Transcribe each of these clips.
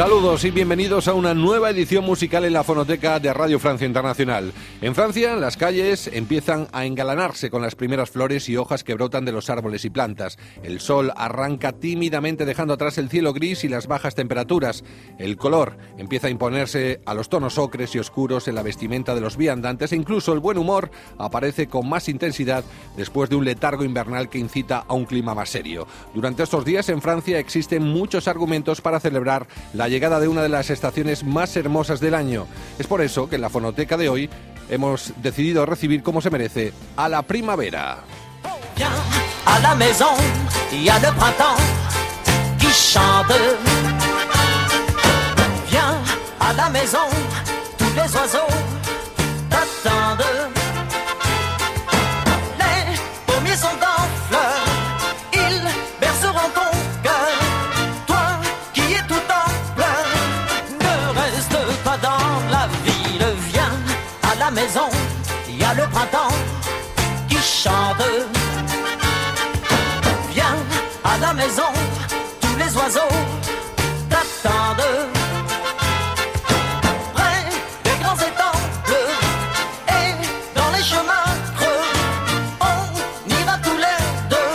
Saludos y bienvenidos a una nueva edición musical en la fonoteca de Radio Francia Internacional. En Francia, las calles empiezan a engalanarse con las primeras flores y hojas que brotan de los árboles y plantas. El sol arranca tímidamente dejando atrás el cielo gris y las bajas temperaturas. El color empieza a imponerse a los tonos ocres y oscuros en la vestimenta de los viandantes e incluso el buen humor aparece con más intensidad después de un letargo invernal que incita a un clima más serio. Durante estos días en Francia existen muchos argumentos para celebrar la llegada de una de las estaciones más hermosas del año. Es por eso que en la fonoteca de hoy hemos decidido recibir como se merece a la primavera. Viens à la maison, oiseaux. Oiseaux t'attendent. Près des grands étangs bleus et dans les chemins creux, on ira tous les deux.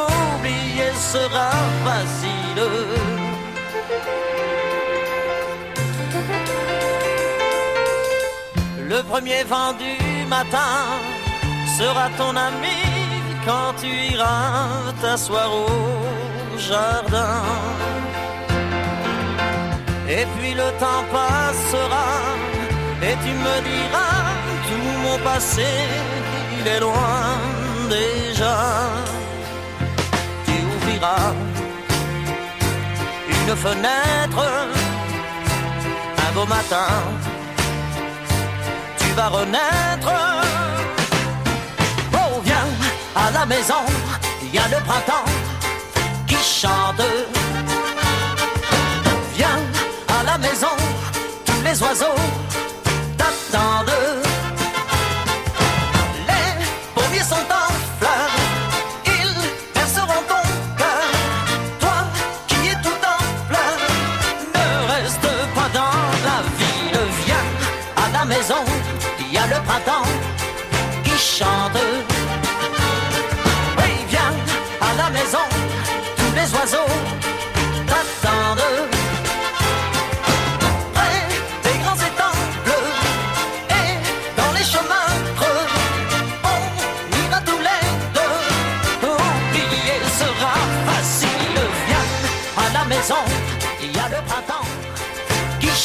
Oublier sera facile. Le premier vent du matin sera ton ami quand tu iras t'asseoir au jardin. Et puis le temps passera et tu me diras tout mon passé, il est loin déjà. Tu ouvriras une fenêtre un beau matin tu vas renaître. Oh, viens à la maison, il y a le printemps Viens à la maison, tous les oiseaux t'attendent.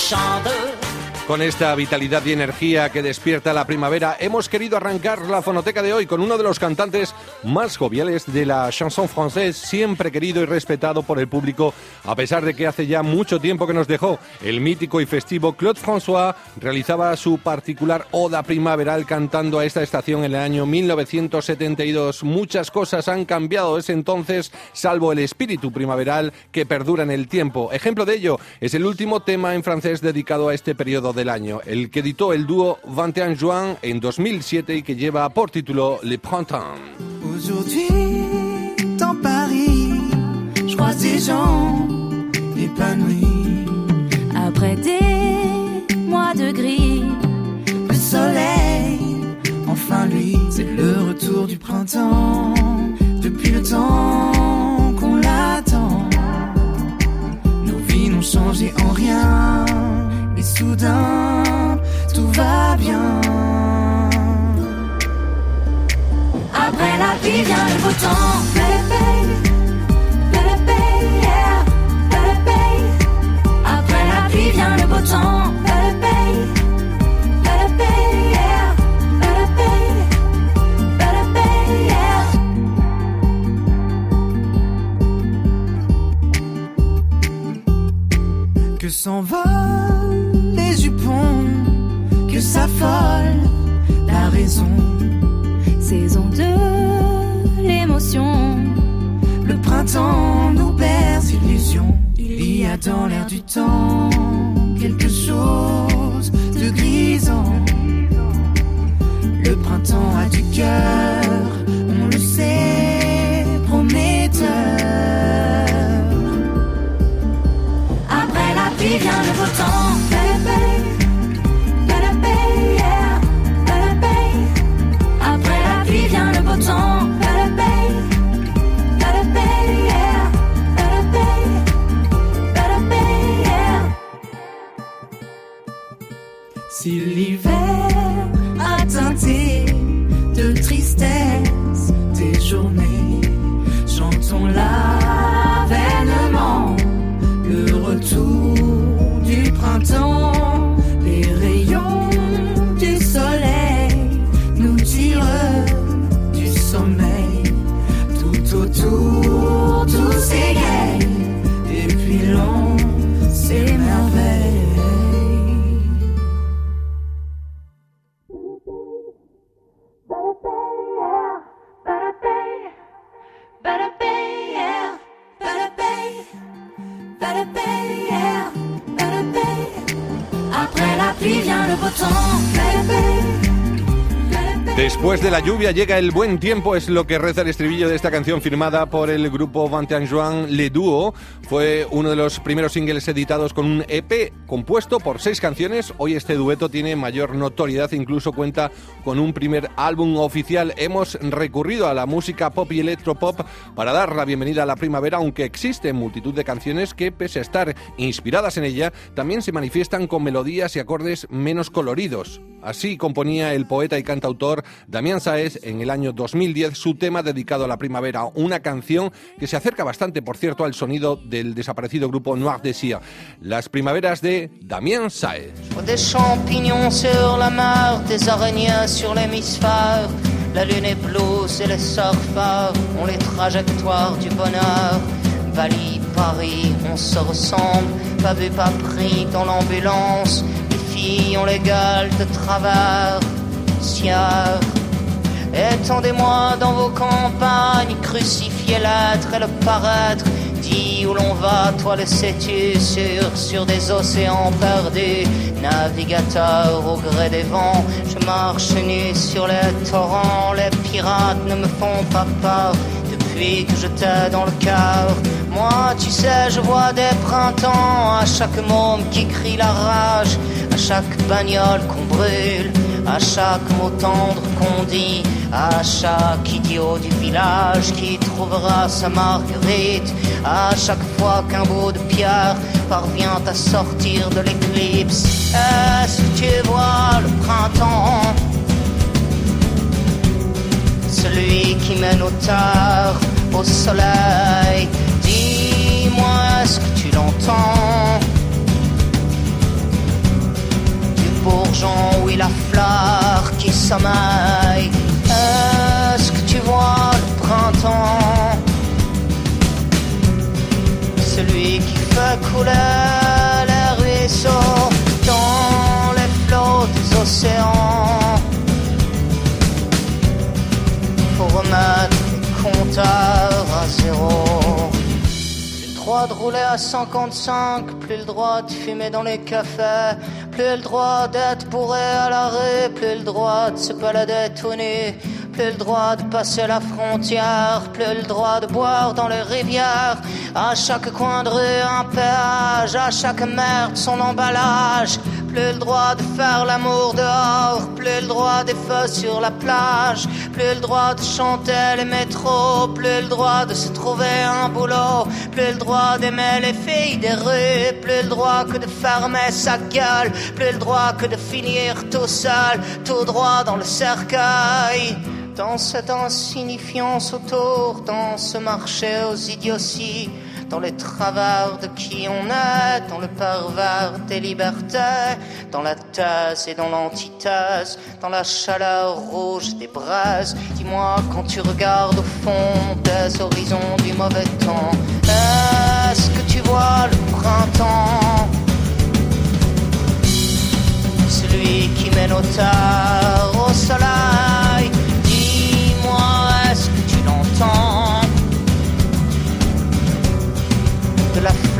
Qui chante. Con esta vitalidad y energía que despierta la primavera, hemos querido arrancar la fonoteca de hoy con uno de los cantantes más joviales de la chanson française, siempre querido y respetado por el público, a pesar de que hace ya mucho tiempo que nos dejó. El mítico y festivo Claude François realizaba su particular oda primaveral cantando a esta estación en el año 1972. Muchas cosas han cambiado desde entonces, salvo el espíritu primaveral que perdura en el tiempo. Ejemplo de ello es el último tema en francés dedicado a este periodo del año, el que editó el dúo 21 Juin en 2007 y que lleva por título Le Printemps. Aujourd'hui, dans Paris, je croise des gens épanouis. Après des mois de gris, Le soleil, enfin lui, c'est le retour du printemps. Depuis le temps qu'on l'attend, nos vies n'ont changé en rien. Et soudain, tout va bien. après la vie vient le beau temps. Après la vie vient le. Bébé, bébé, yeah, s'affole la raison. Saison de l'émotion. Le printemps nous berce illusion. Il y a dans l'air du temps quelque chose de grisant. Le printemps a du cœur, de la lluvia llega el buen tiempo, es lo que reza el estribillo de esta canción firmada por el grupo Juan Le Duo. Fue uno de los primeros singles editados con un EP compuesto por seis canciones. Hoy este dueto tiene mayor notoriedad, incluso cuenta con un primer álbum oficial. Hemos recurrido a la música pop y electropop para dar la bienvenida a la primavera, aunque existen multitud de canciones que, pese a estar inspiradas en ella, también se manifiestan con melodías y acordes menos coloridos. Así componía el poeta y cantautor Damián Saez en el año 2010 su tema dedicado a la primavera, una canción que se acerca bastante, por cierto, al sonido del desaparecido grupo Noir Désir. Las primaveras de Damián Saez. Des champignons sur la mer, des araignées sur l'hémisphère. La lune est bleue, c'est les surfeurs, ont les trajectoires du bonheur. Bali, Paris, on se ressemble, pas vu, pas pris dans l'ambulance. Les filles ont les gueules de travers, sieur. Étendez-moi dans vos campagnes, crucifiez l'être et le paraître. Dis où l'on va, toi le sais-tu, sur, sur des océans perdus. Navigateur au gré des vents, je marche nu sur les torrents. Les pirates ne me font pas peur depuis que je t'ai dans le cœur. Moi, tu sais, je vois des printemps à chaque môme qui crie la rage, à chaque bagnole qu'on brûle, à chaque mot tendre qu'on dit, à chaque idiot du village qui trouvera sa marguerite, à chaque fois qu'un bout de pierre parvient à sortir de l'éclipse. Est-ce que tu vois le printemps? celui qui mène au tard, au soleil. Dis-moi, est-ce que tu l'entends? Bourgeon, oui, la fleur qui sommeille. Est-ce que tu vois le printemps? Celui qui fait couler les ruisseaux dans les flots des océans pour remettre les compteurs à zéro. Plus le droit de rouler à 55, plus le droit de fumer dans les cafés, plus le droit d'être bourré à l'arrêt, plus le droit de se balader tout nu, plus le droit de passer la frontière, plus le droit de boire dans les rivières, à chaque coin de rue un péage, à chaque merde son emballage. Plus le droit de faire l'amour dehors, plus le droit des feux sur la plage, plus le droit de chanter les métros, plus le droit de se trouver un boulot, plus le droit d'aimer les filles des rues, plus le droit que de fermer sa gueule, plus le droit que de finir tout seul, tout droit dans le cercueil. Dans cette insignifiance autour, dans ce marché aux idioties, dans les travers de qui on est, dans le pervers des libertés, dans la thèse et dans l'antithèse, dans la chaleur rouge des braises. Dis-moi quand tu regardes au fond des horizons du mauvais temps, est-ce que tu vois le printemps? Celui qui mène au tard, au soleil.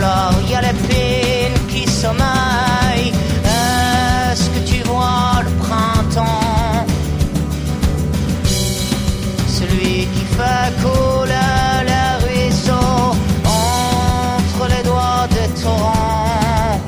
il y a les pines qui sommeille, Est-ce que tu vois le printemps? Celui qui fait couler les ruisseaux entre les doigts des torrents.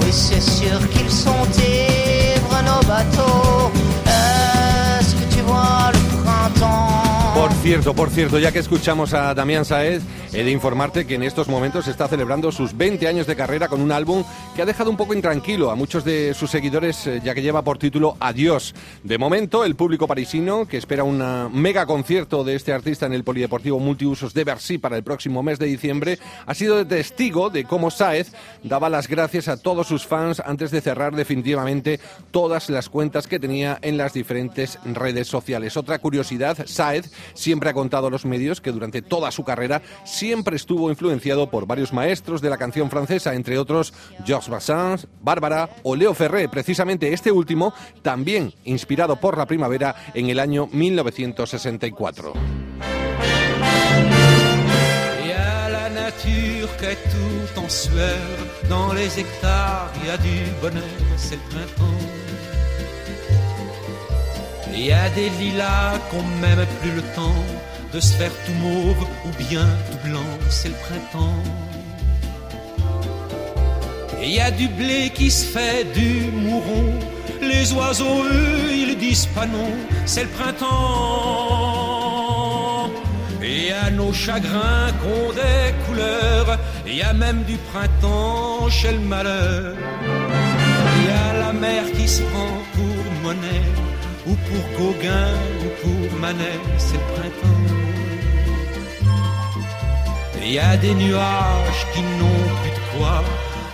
Oui, c'est sûr qu'ils sont ivres, nos bateaux. Est-ce que tu vois le printemps? Por cierto, por cierto, ya que escuchamos a Damián Saez, he de informarte que en estos momentos está celebrando sus 20 años de carrera con un álbum que ha dejado un poco intranquilo a muchos de sus seguidores, eh, ya que lleva por título Adiós. De momento, el público parisino, que espera un mega concierto de este artista en el Polideportivo Multiusos de Bercy para el próximo mes de diciembre, ha sido testigo de cómo Saez daba las gracias a todos sus fans antes de cerrar definitivamente todas las cuentas que tenía en las diferentes redes sociales. Otra curiosidad, Saez siempre ha contado a los medios que durante toda su carrera siempre estuvo influenciado por varios maestros de la canción francesa, entre otros Georges Brassens, Bárbara o Leo Ferré, precisamente este último también inspirado por la primavera en el año 1964. Et à la nature qu'est tout en sueur, dans les hectares, il y a des lilas qu'on même plus le temps de se faire tout mauve ou bien tout blanc, c'est le printemps. Et il y a du blé qui se fait du mouron, les oiseaux eux ils disent pas non, c'est le printemps. Et à nos chagrins qu'ont des couleurs, il y a même du printemps chez le malheur. Il y a la mer qui se prend pour monnaie, ou pour Gauguin, ou pour Manet, c'est le printemps. Il y a des nuages qui n'ont plus de quoi,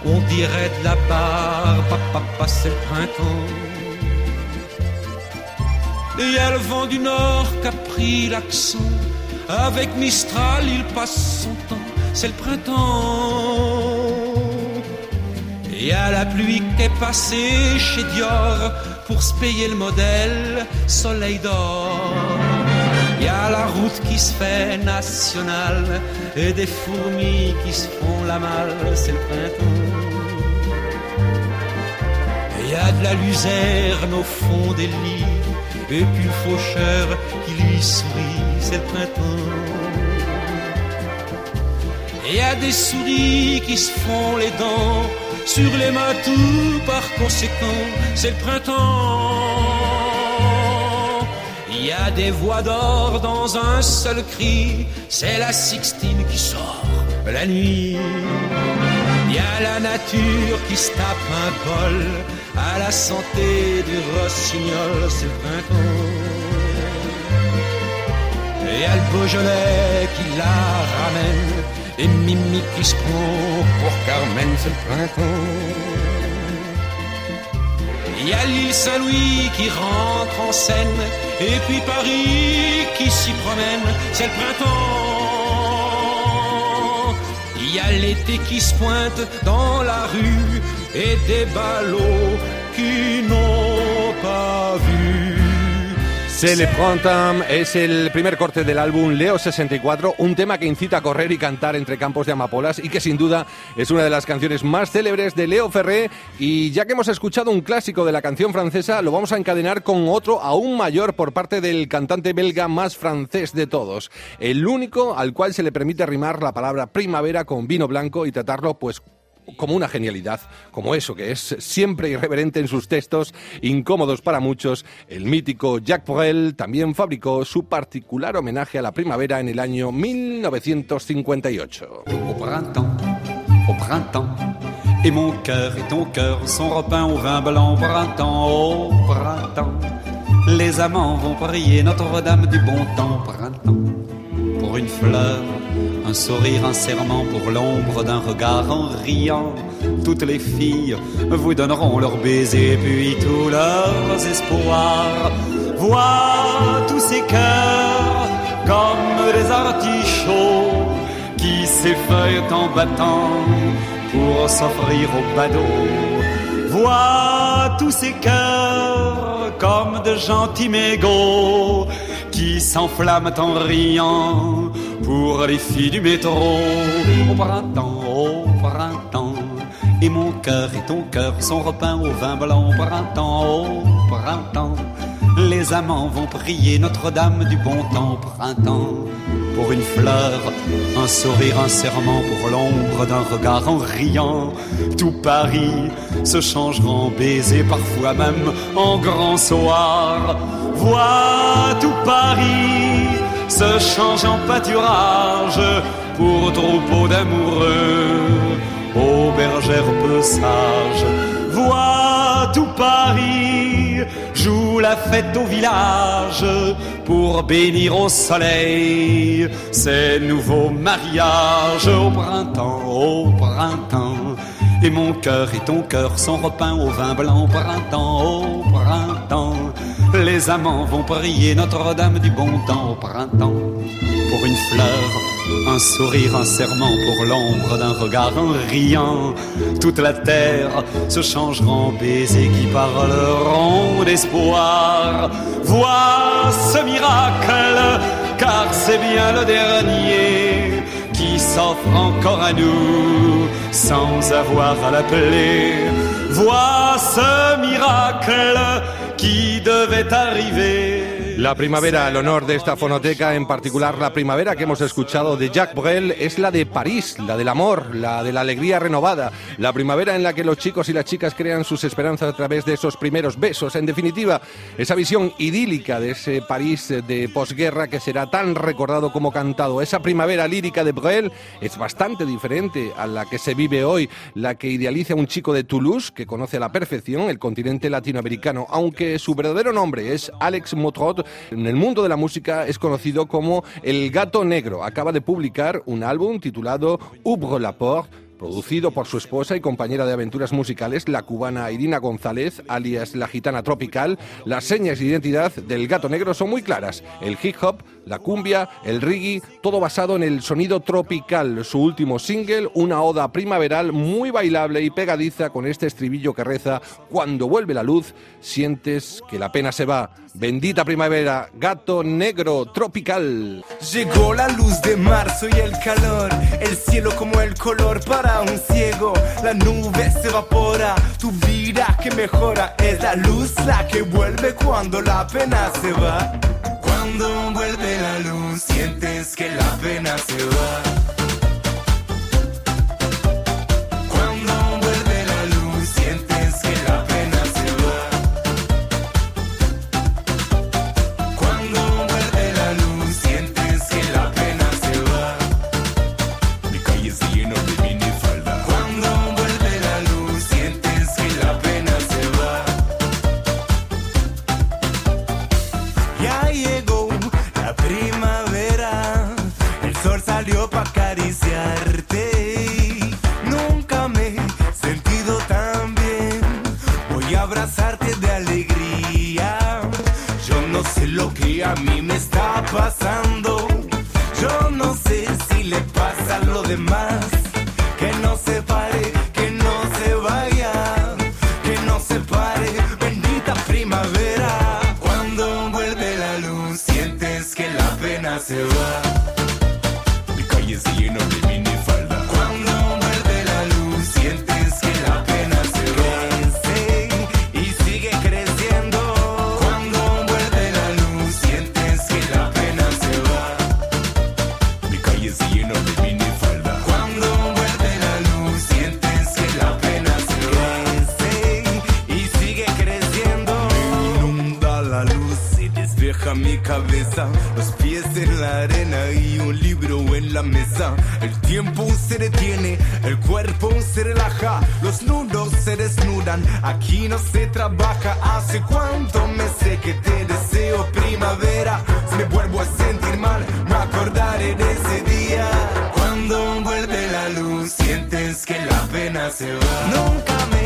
on dirait de la barre, papa, c'est le printemps. Et il y a le vent du nord qui a pris l'accent. Avec Mistral, il passe son temps, c'est le printemps. Et il y la pluie qui est passée chez Dior pour se payer le modèle Soleil d'or. Il y a la route qui se fait nationale et des fourmis qui se font la malle, c'est le printemps. Il y a de la luzerne au fond des lits et puis le faucheur qui lui sourit, c'est le printemps. Et il y a des souris qui se font les dents sur les matous, par conséquent, c'est le printemps. Y a des voix d'or dans un seul cri, c'est la Sixtine qui sort la nuit. Il y a la nature qui se tape un bol à la santé du rossignol, c'est le printemps. Et y le Beaujolais qui la ramène, et Mimi qui se pour Carmen, c'est le printemps. Il y a l'île Saint-Louis qui rentre en scène, et puis Paris qui s'y promène, c'est le printemps. Il y a l'été qui se pointe dans la rue, et des ballots qui n'ont pas vu. Se le es el primer corte del álbum Leo 64, un tema que incita a correr y cantar entre campos de amapolas y que sin duda es una de las canciones más célebres de Leo Ferré. Y ya que hemos escuchado un clásico de la canción francesa, lo vamos a encadenar con otro aún mayor por parte del cantante belga más francés de todos, el único al cual se le permite rimar la palabra primavera con vino blanco y tratarlo pues como una genialidad, como eso que es siempre irreverente en sus textos, incómodos para muchos, el mítico Jacques Brel también fabricó su particular homenaje a la primavera en el año 1958. Au printemps, au printemps, et mon cœur et ton cœur sont repeints au vin blanc. Printemps, au printemps, les amants vont prier Notre-Dame du bon temps. Printemps, pour une fleur, un sourire, un serment pour l'ombre d'un regard en riant. Toutes les filles vous donneront leurs baisers, puis tous leurs espoirs. Vois tous ces cœurs comme des artichauts qui s'effeuillent en battant pour s'offrir au badaud. Vois tous ces cœurs comme de gentils mégots qui s'enflamment en riant pour les filles du métro. Au printemps, au printemps, et mon cœur et ton cœur sont repeints au vin blanc. Au printemps, au printemps, les amants vont prier Notre-Dame du bon temps. Au printemps, pour une fleur, un sourire, un serment pour l'ombre d'un regard en riant. Tout Paris se changera en baiser, parfois même en grand soir. Vois tout Paris se change en pâturage pour troupeau d'amoureux, aux bergères peu sages. Vois tout Paris joue la fête au village pour bénir au soleil ces nouveaux mariages au printemps, au printemps. Et mon cœur et ton cœur sont repeints au vin blanc au printemps. Les amants vont prier Notre-Dame du bon temps au printemps pour une fleur, un sourire, un serment pour l'ombre d'un regard, en riant. Toute la terre se changera en baisers qui parleront d'espoir. Vois ce miracle, car c'est bien le dernier qui s'offre encore à nous sans avoir à l'appeler. Vois ce miracle qui devait arriver. La primavera, el honor de esta fonoteca, en particular la primavera que hemos escuchado de Jacques Brel, es la de París, la del amor, la de la alegría renovada, la primavera en la que los chicos y las chicas crean sus esperanzas a través de esos primeros besos. En definitiva, esa visión idílica de ese París de posguerra que será tan recordado como cantado. Esa primavera lírica de Brel es bastante diferente a la que se vive hoy, la que idealiza un chico de Toulouse que conoce a la perfección el continente latinoamericano, aunque su verdadero nombre es Alex Motrot en el mundo de la música es conocido como El Gato Negro. Acaba de publicar un álbum titulado Ouvre la Porte producido por su esposa y compañera de aventuras musicales, la cubana Irina González, alias la gitana tropical, las señas de identidad del gato negro son muy claras. El hip hop, la cumbia, el reggae, todo basado en el sonido tropical. Su último single, una oda primaveral muy bailable y pegadiza con este estribillo que reza, cuando vuelve la luz, sientes que la pena se va. Bendita primavera, gato negro tropical. Llegó la luz de marzo y el calor, el cielo como el color para un ciego, la nube se evapora, tu vida que mejora, es la luz la que vuelve cuando la pena se va. Cuando vuelve la luz, sientes que la pena se va. Sé lo que a mí me está pasando. Yo no sé si le pasa a lo demás. La arena y un libro en la mesa. El tiempo se detiene, el cuerpo se relaja. Los nudos se desnudan, aquí no se trabaja. Hace cuánto me sé que te deseo primavera. Si me vuelvo a sentir mal, me acordaré de ese día. Cuando vuelve la luz, sientes que la pena se va. Nunca me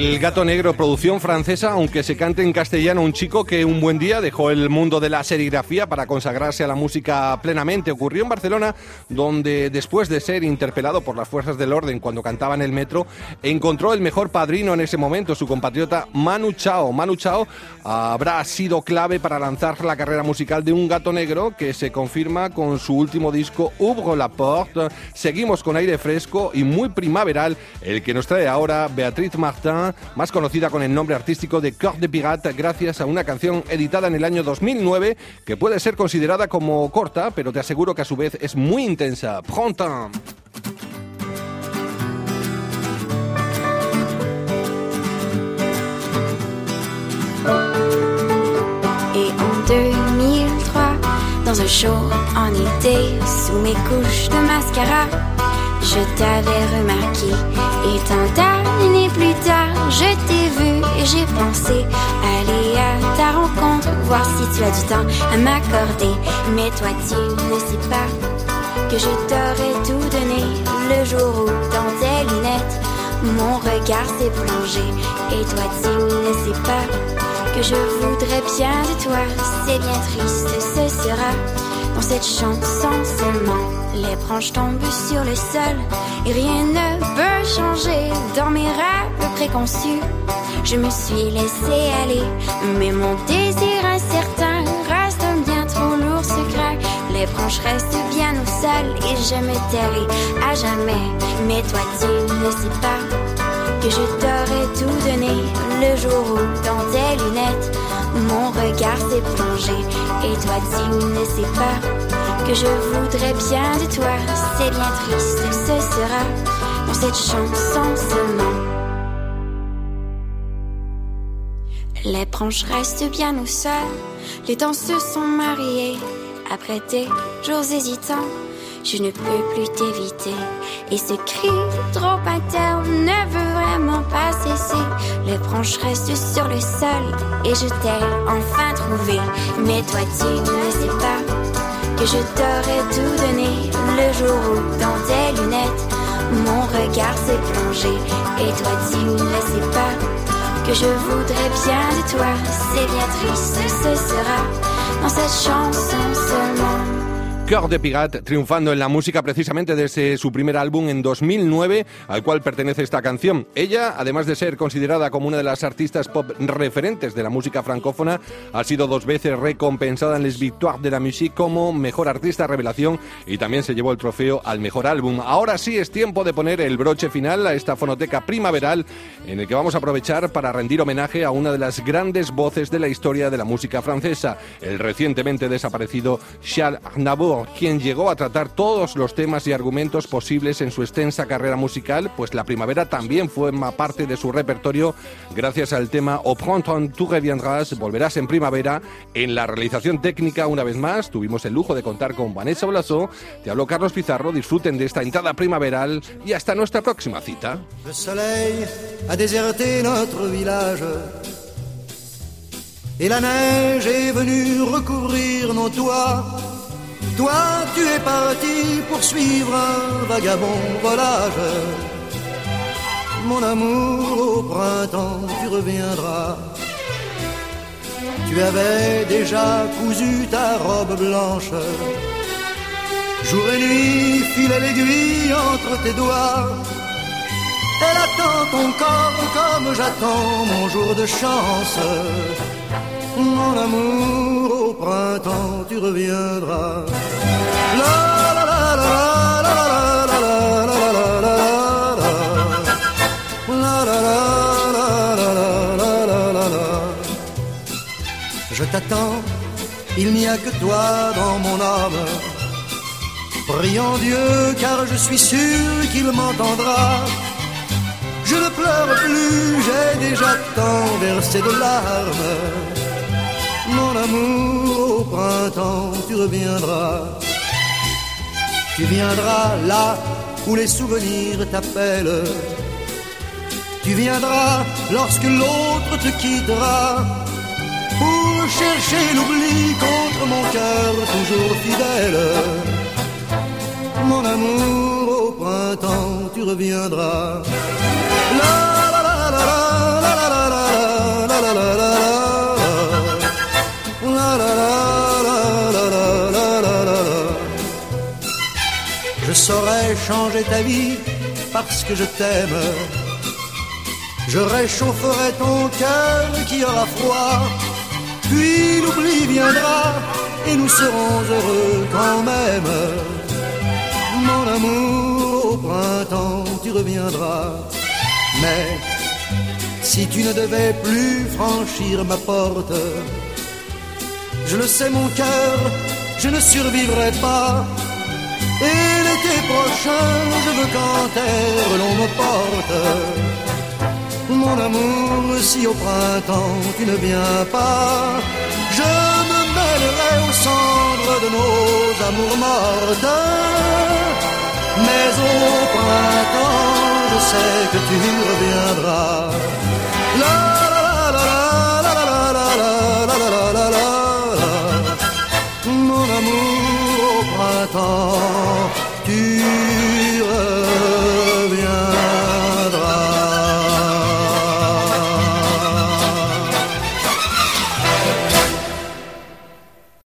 El Gato Negro, producción francesa, aunque se cante en castellano, un chico que un buen día dejó el mundo de la serigrafía para consagrarse a la música plenamente. Ocurrió en Barcelona, donde después de ser interpelado por las fuerzas del orden cuando cantaba en el metro, encontró el mejor padrino en ese momento, su compatriota Manu Chao. Manu Chao habrá sido clave para lanzar la carrera musical de un gato negro que se confirma con su último disco Ouvre la Porte. Seguimos con aire fresco y muy primaveral, el que nos trae ahora Beatriz Martin más conocida con el nombre artístico de Cœur de Pirate, gracias a una canción editada en el año 2009 que puede ser considerada como corta, pero te aseguro que a su vez es muy intensa. Printemps. Et en 2003, dans un show en été, sous mes couches de mascara, je t'avais remarqué. Et tant d'années plus tard, je t'ai vu et j'ai pensé aller à ta rencontre, voir si tu as du temps à m'accorder. Mais toi, tu ne sais pas que je t'aurais tout donné le jour où, dans tes lunettes, mon regard s'est plongé. Et toi, tu ne sais pas que je voudrais bien de toi. C'est bien triste, ce sera dans cette chanson seulement. Les branches tombent sur le sol et rien ne peut changer dans mes rêves préconçus. Je me suis laissé aller, mais mon désir incertain reste bien trop lourd secret. Les branches restent bien au sol et je me tairai à jamais. Mais toi, tu ne sais pas que je t'aurais tout donné le jour où, dans tes lunettes, mon regard s'est plongé. Et toi, tu ne sais pas que je voudrais bien de toi. C'est bien triste, ce sera dans cette chanson seulement. Les branches restent bien au sol, les temps se sont mariés. Après des jours hésitants, je ne peux plus t'éviter. Et ce cri trop interne ne veut vraiment pas cesser. Les branches restent sur le sol et je t'ai enfin trouvé. Mais toi, tu ne sais pas que je t'aurais tout donné le jour où, dans tes lunettes, mon regard s'est plongé. Et toi, tu ne sais pas que je voudrais bien de toi. C'est bien triste, ce sera dans cette chanson seulement. Cœur de Pirate triunfando en la música precisamente desde su primer álbum en 2009 al cual pertenece esta canción. Ella, además de ser considerada como una de las artistas pop referentes de la música francófona, ha sido dos veces recompensada en Les Victoires de la Musique como mejor artista revelación y también se llevó el trofeo al mejor álbum. Ahora sí es tiempo de poner el broche final a esta fonoteca primaveral en el que vamos a aprovechar para rendir homenaje a una de las grandes voces de la historia de la música francesa, el recientemente desaparecido Charles Aznavour quien llegó a tratar todos los temas y argumentos posibles en su extensa carrera musical, pues la primavera también forma parte de su repertorio gracias al tema Au printemps tu reviendras, volverás en primavera. En la realización técnica, una vez más, tuvimos el lujo de contar con Vanessa Blasó, te habló Carlos Pizarro, disfruten de esta entrada primaveral y hasta nuestra próxima cita. Le soleil a déserté notre village et la neige est venue recouvrir nos toits. Toi, tu es parti pour suivre un vagabond volage. Mon amour, au printemps, tu reviendras. Tu avais déjà cousu ta robe blanche. Jour et nuit, filait l'aiguille entre tes doigts. Elle attend ton corps comme j'attends mon jour de chance. Mon amour, au printemps, tu reviendras. La la la la la la la la la la la la la la la la la la Je t'attends, il n'y a que toi dans mon âme. Prions Dieu car je suis sûr qu'il m'entendra. Je ne pleure plus, j'ai déjà tant versé de larmes. Mon amour, au printemps, tu reviendras. Tu viendras là où les souvenirs t'appellent. Tu viendras lorsque l'autre te quittera. Pour chercher l'oubli contre mon cœur toujours fidèle. Mon amour, au printemps, tu reviendras. La la la la saurais changer ta vie parce que je t'aime. Je réchaufferai ton cœur qui aura froid, puis l'oubli viendra et nous serons heureux quand même. Mon amour, au printemps, tu reviendras. Mais si tu ne devais plus franchir ma porte, je le sais, mon cœur, je ne survivrai pas. Et l'été prochain, je veux qu'en terre l'on me porte. Mon amour, si au printemps tu ne viens pas, je me mêlerai aux cendres de nos amours mortes. Mais au printemps, je sais que tu reviendras. Oh.